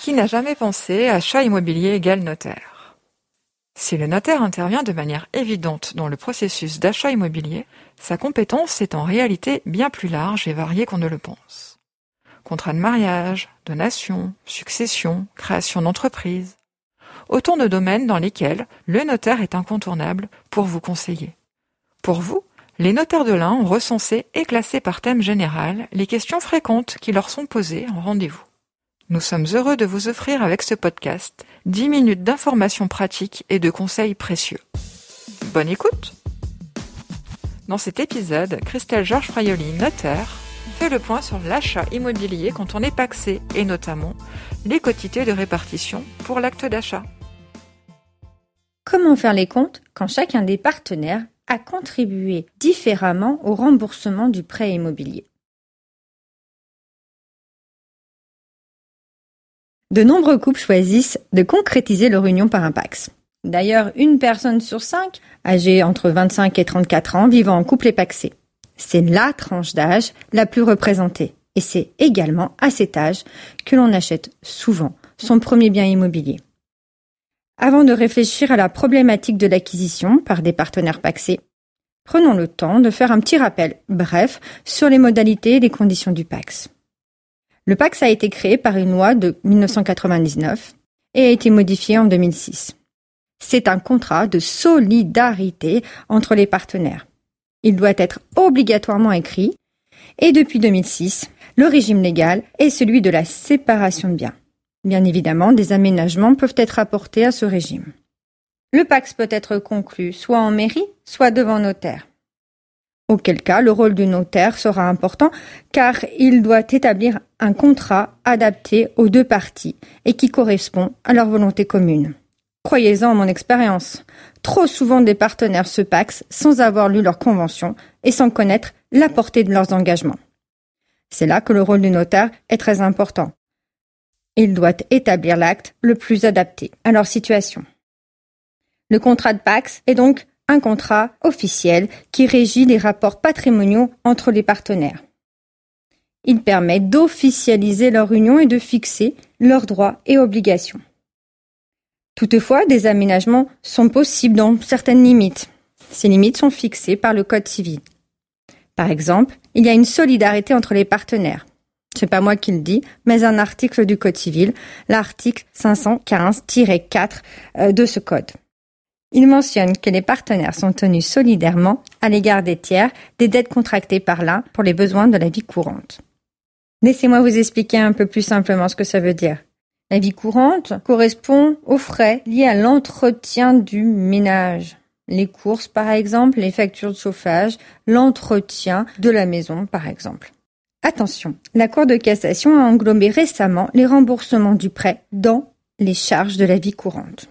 Qui n'a jamais pensé achat immobilier égale notaire Si le notaire intervient de manière évidente dans le processus d'achat immobilier, sa compétence est en réalité bien plus large et variée qu'on ne le pense. Contrat de mariage, donation, succession, création d'entreprise. Autant de domaines dans lesquels le notaire est incontournable pour vous conseiller. Pour vous, les notaires de l'Ain ont recensé et classé par thème général les questions fréquentes qui leur sont posées en rendez-vous. Nous sommes heureux de vous offrir avec ce podcast 10 minutes d'informations pratiques et de conseils précieux. Bonne écoute Dans cet épisode, Christelle Georges Fraioli, notaire, fait le point sur l'achat immobilier quand on est paxé et notamment les quotités de répartition pour l'acte d'achat. Comment faire les comptes quand chacun des partenaires a contribué différemment au remboursement du prêt immobilier? De nombreux couples choisissent de concrétiser leur union par un Pax. D'ailleurs, une personne sur cinq, âgée entre 25 et 34 ans, vivant en couple est paxée. C'est la tranche d'âge la plus représentée. Et c'est également à cet âge que l'on achète souvent son premier bien immobilier. Avant de réfléchir à la problématique de l'acquisition par des partenaires paxés, prenons le temps de faire un petit rappel bref sur les modalités et les conditions du Pax. Le Pax a été créé par une loi de 1999 et a été modifié en 2006. C'est un contrat de solidarité entre les partenaires. Il doit être obligatoirement écrit et depuis 2006, le régime légal est celui de la séparation de biens. Bien évidemment, des aménagements peuvent être apportés à ce régime. Le Pax peut être conclu soit en mairie, soit devant notaire auquel cas le rôle du notaire sera important car il doit établir un contrat adapté aux deux parties et qui correspond à leur volonté commune. Croyez-en mon expérience. Trop souvent des partenaires se paxent sans avoir lu leur convention et sans connaître la portée de leurs engagements. C'est là que le rôle du notaire est très important. Il doit établir l'acte le plus adapté à leur situation. Le contrat de Pax est donc un contrat officiel qui régit les rapports patrimoniaux entre les partenaires. Il permet d'officialiser leur union et de fixer leurs droits et obligations. Toutefois, des aménagements sont possibles dans certaines limites. Ces limites sont fixées par le Code civil. Par exemple, il y a une solidarité entre les partenaires. C'est pas moi qui le dis, mais un article du Code civil, l'article 515-4 euh, de ce code. Il mentionne que les partenaires sont tenus solidairement à l'égard des tiers des dettes contractées par l'un pour les besoins de la vie courante. Laissez-moi vous expliquer un peu plus simplement ce que ça veut dire. La vie courante correspond aux frais liés à l'entretien du ménage. Les courses, par exemple, les factures de chauffage, l'entretien de la maison, par exemple. Attention, la Cour de cassation a englobé récemment les remboursements du prêt dans les charges de la vie courante.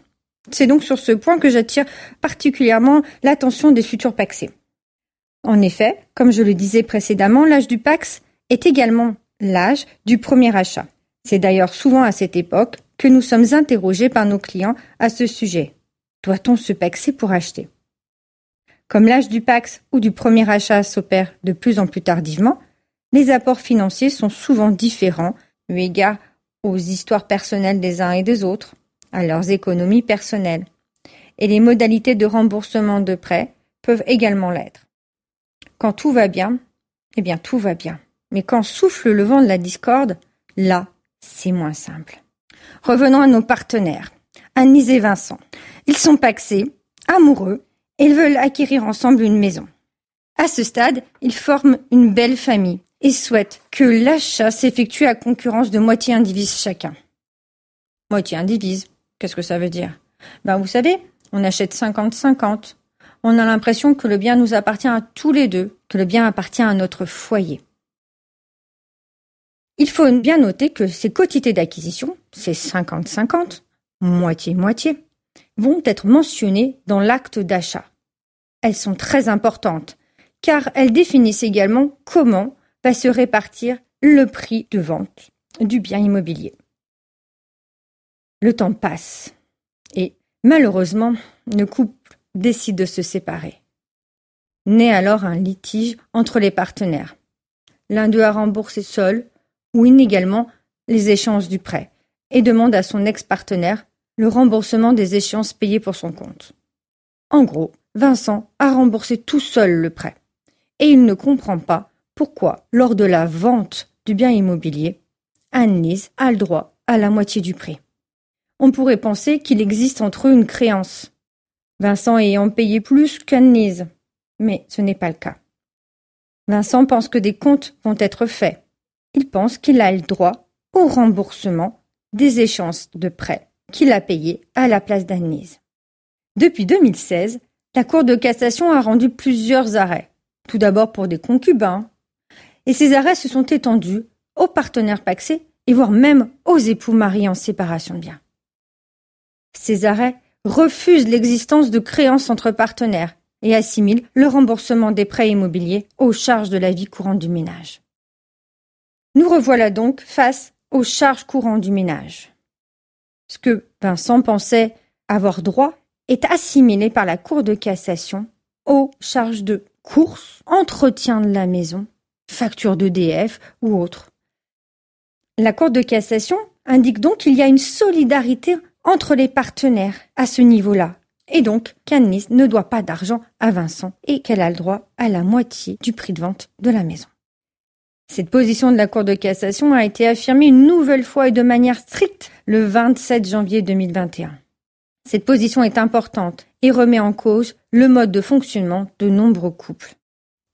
C'est donc sur ce point que j'attire particulièrement l'attention des futurs paxés. En effet, comme je le disais précédemment, l'âge du pax est également l'âge du premier achat. C'est d'ailleurs souvent à cette époque que nous sommes interrogés par nos clients à ce sujet. Doit-on se paxer pour acheter? Comme l'âge du pax ou du premier achat s'opère de plus en plus tardivement, les apports financiers sont souvent différents eu égard aux histoires personnelles des uns et des autres, à leurs économies personnelles. Et les modalités de remboursement de prêts peuvent également l'être. Quand tout va bien, eh bien tout va bien. Mais quand souffle le vent de la discorde, là, c'est moins simple. Revenons à nos partenaires. Anise et Vincent. Ils sont paxés, amoureux, et ils veulent acquérir ensemble une maison. À ce stade, ils forment une belle famille et souhaitent que l'achat s'effectue à concurrence de moitié indivise chacun. Moitié indivise, Qu'est-ce que ça veut dire? Ben vous savez, on achète 50-50. On a l'impression que le bien nous appartient à tous les deux, que le bien appartient à notre foyer. Il faut bien noter que ces quotités d'acquisition, ces 50-50, moitié-moitié, vont être mentionnées dans l'acte d'achat. Elles sont très importantes, car elles définissent également comment va se répartir le prix de vente du bien immobilier. Le temps passe et, malheureusement, le couple décide de se séparer. Naît alors un litige entre les partenaires. L'un d'eux a remboursé seul ou inégalement les échanges du prêt. et demande à son ex-partenaire le remboursement des échéances payées pour son compte. En gros, Vincent a remboursé tout seul le prêt. Et il ne comprend pas pourquoi, lors de la vente du bien immobilier, Anne-Lise a le droit à la moitié du prix. On pourrait penser qu'il existe entre eux une créance, Vincent ayant payé plus qu'Anne-Lise, mais ce n'est pas le cas. Vincent pense que des comptes vont être faits. Il pense qu'il a le droit au remboursement des échéances de prêt qu'il a payés à la place d'Anne-Lise. Depuis 2016, la Cour de cassation a rendu plusieurs arrêts, tout d'abord pour des concubins, et ces arrêts se sont étendus aux partenaires paxés et voire même aux époux mariés en séparation de biens. Ces arrêts refusent l'existence de créances entre partenaires et assimilent le remboursement des prêts immobiliers aux charges de la vie courante du ménage. Nous revoilà donc face aux charges courantes du ménage. Ce que Vincent pensait avoir droit est assimilé par la Cour de cassation aux charges de course, entretien de la maison, facture d'EDF ou autre. La Cour de cassation indique donc qu'il y a une solidarité entre les partenaires à ce niveau-là, et donc qu'Anne ne doit pas d'argent à Vincent et qu'elle a le droit à la moitié du prix de vente de la maison. Cette position de la Cour de cassation a été affirmée une nouvelle fois et de manière stricte le 27 janvier 2021. Cette position est importante et remet en cause le mode de fonctionnement de nombreux couples.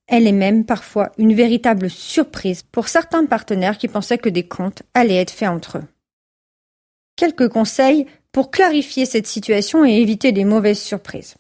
Elle est même parfois une véritable surprise pour certains partenaires qui pensaient que des comptes allaient être faits entre eux. Quelques conseils pour clarifier cette situation et éviter les mauvaises surprises.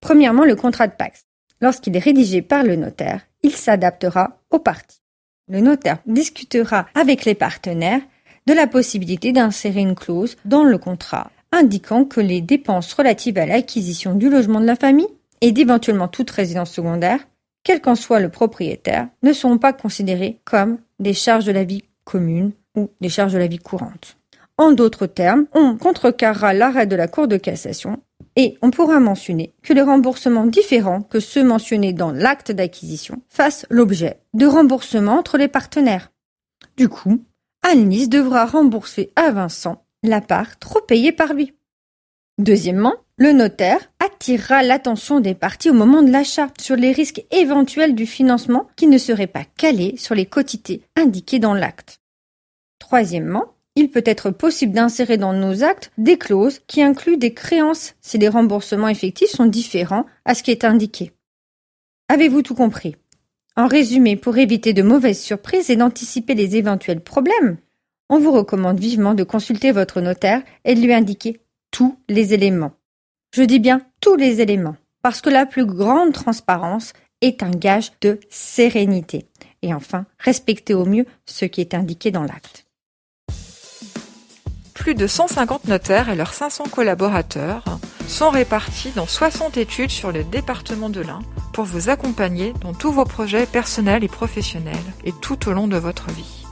Premièrement, le contrat de Pax. Lorsqu'il est rédigé par le notaire, il s'adaptera aux parties. Le notaire discutera avec les partenaires de la possibilité d'insérer une clause dans le contrat indiquant que les dépenses relatives à l'acquisition du logement de la famille et d'éventuellement toute résidence secondaire, quel qu'en soit le propriétaire, ne seront pas considérées comme des charges de la vie commune ou des charges de la vie courante. En d'autres termes, on contrecarrera l'arrêt de la Cour de cassation et on pourra mentionner que les remboursements différents que ceux mentionnés dans l'acte d'acquisition fassent l'objet de remboursements entre les partenaires. Du coup, Annelise devra rembourser à Vincent la part trop payée par lui. Deuxièmement, le notaire attirera l'attention des parties au moment de l'achat sur les risques éventuels du financement qui ne seraient pas calés sur les quotités indiquées dans l'acte. Troisièmement, il peut être possible d'insérer dans nos actes des clauses qui incluent des créances si les remboursements effectifs sont différents à ce qui est indiqué. Avez-vous tout compris? En résumé, pour éviter de mauvaises surprises et d'anticiper les éventuels problèmes, on vous recommande vivement de consulter votre notaire et de lui indiquer tous les éléments. Je dis bien tous les éléments, parce que la plus grande transparence est un gage de sérénité. Et enfin, respectez au mieux ce qui est indiqué dans l'acte plus de 150 notaires et leurs 500 collaborateurs sont répartis dans 60 études sur le département de l'Ain pour vous accompagner dans tous vos projets personnels et professionnels et tout au long de votre vie.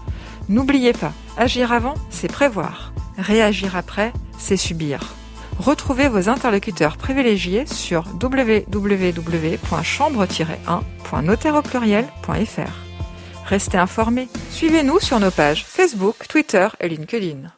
N'oubliez pas, agir avant, c'est prévoir. Réagir après, c'est subir. Retrouvez vos interlocuteurs privilégiés sur www.chambre-1.notaire Restez informés. Suivez-nous sur nos pages Facebook, Twitter et LinkedIn.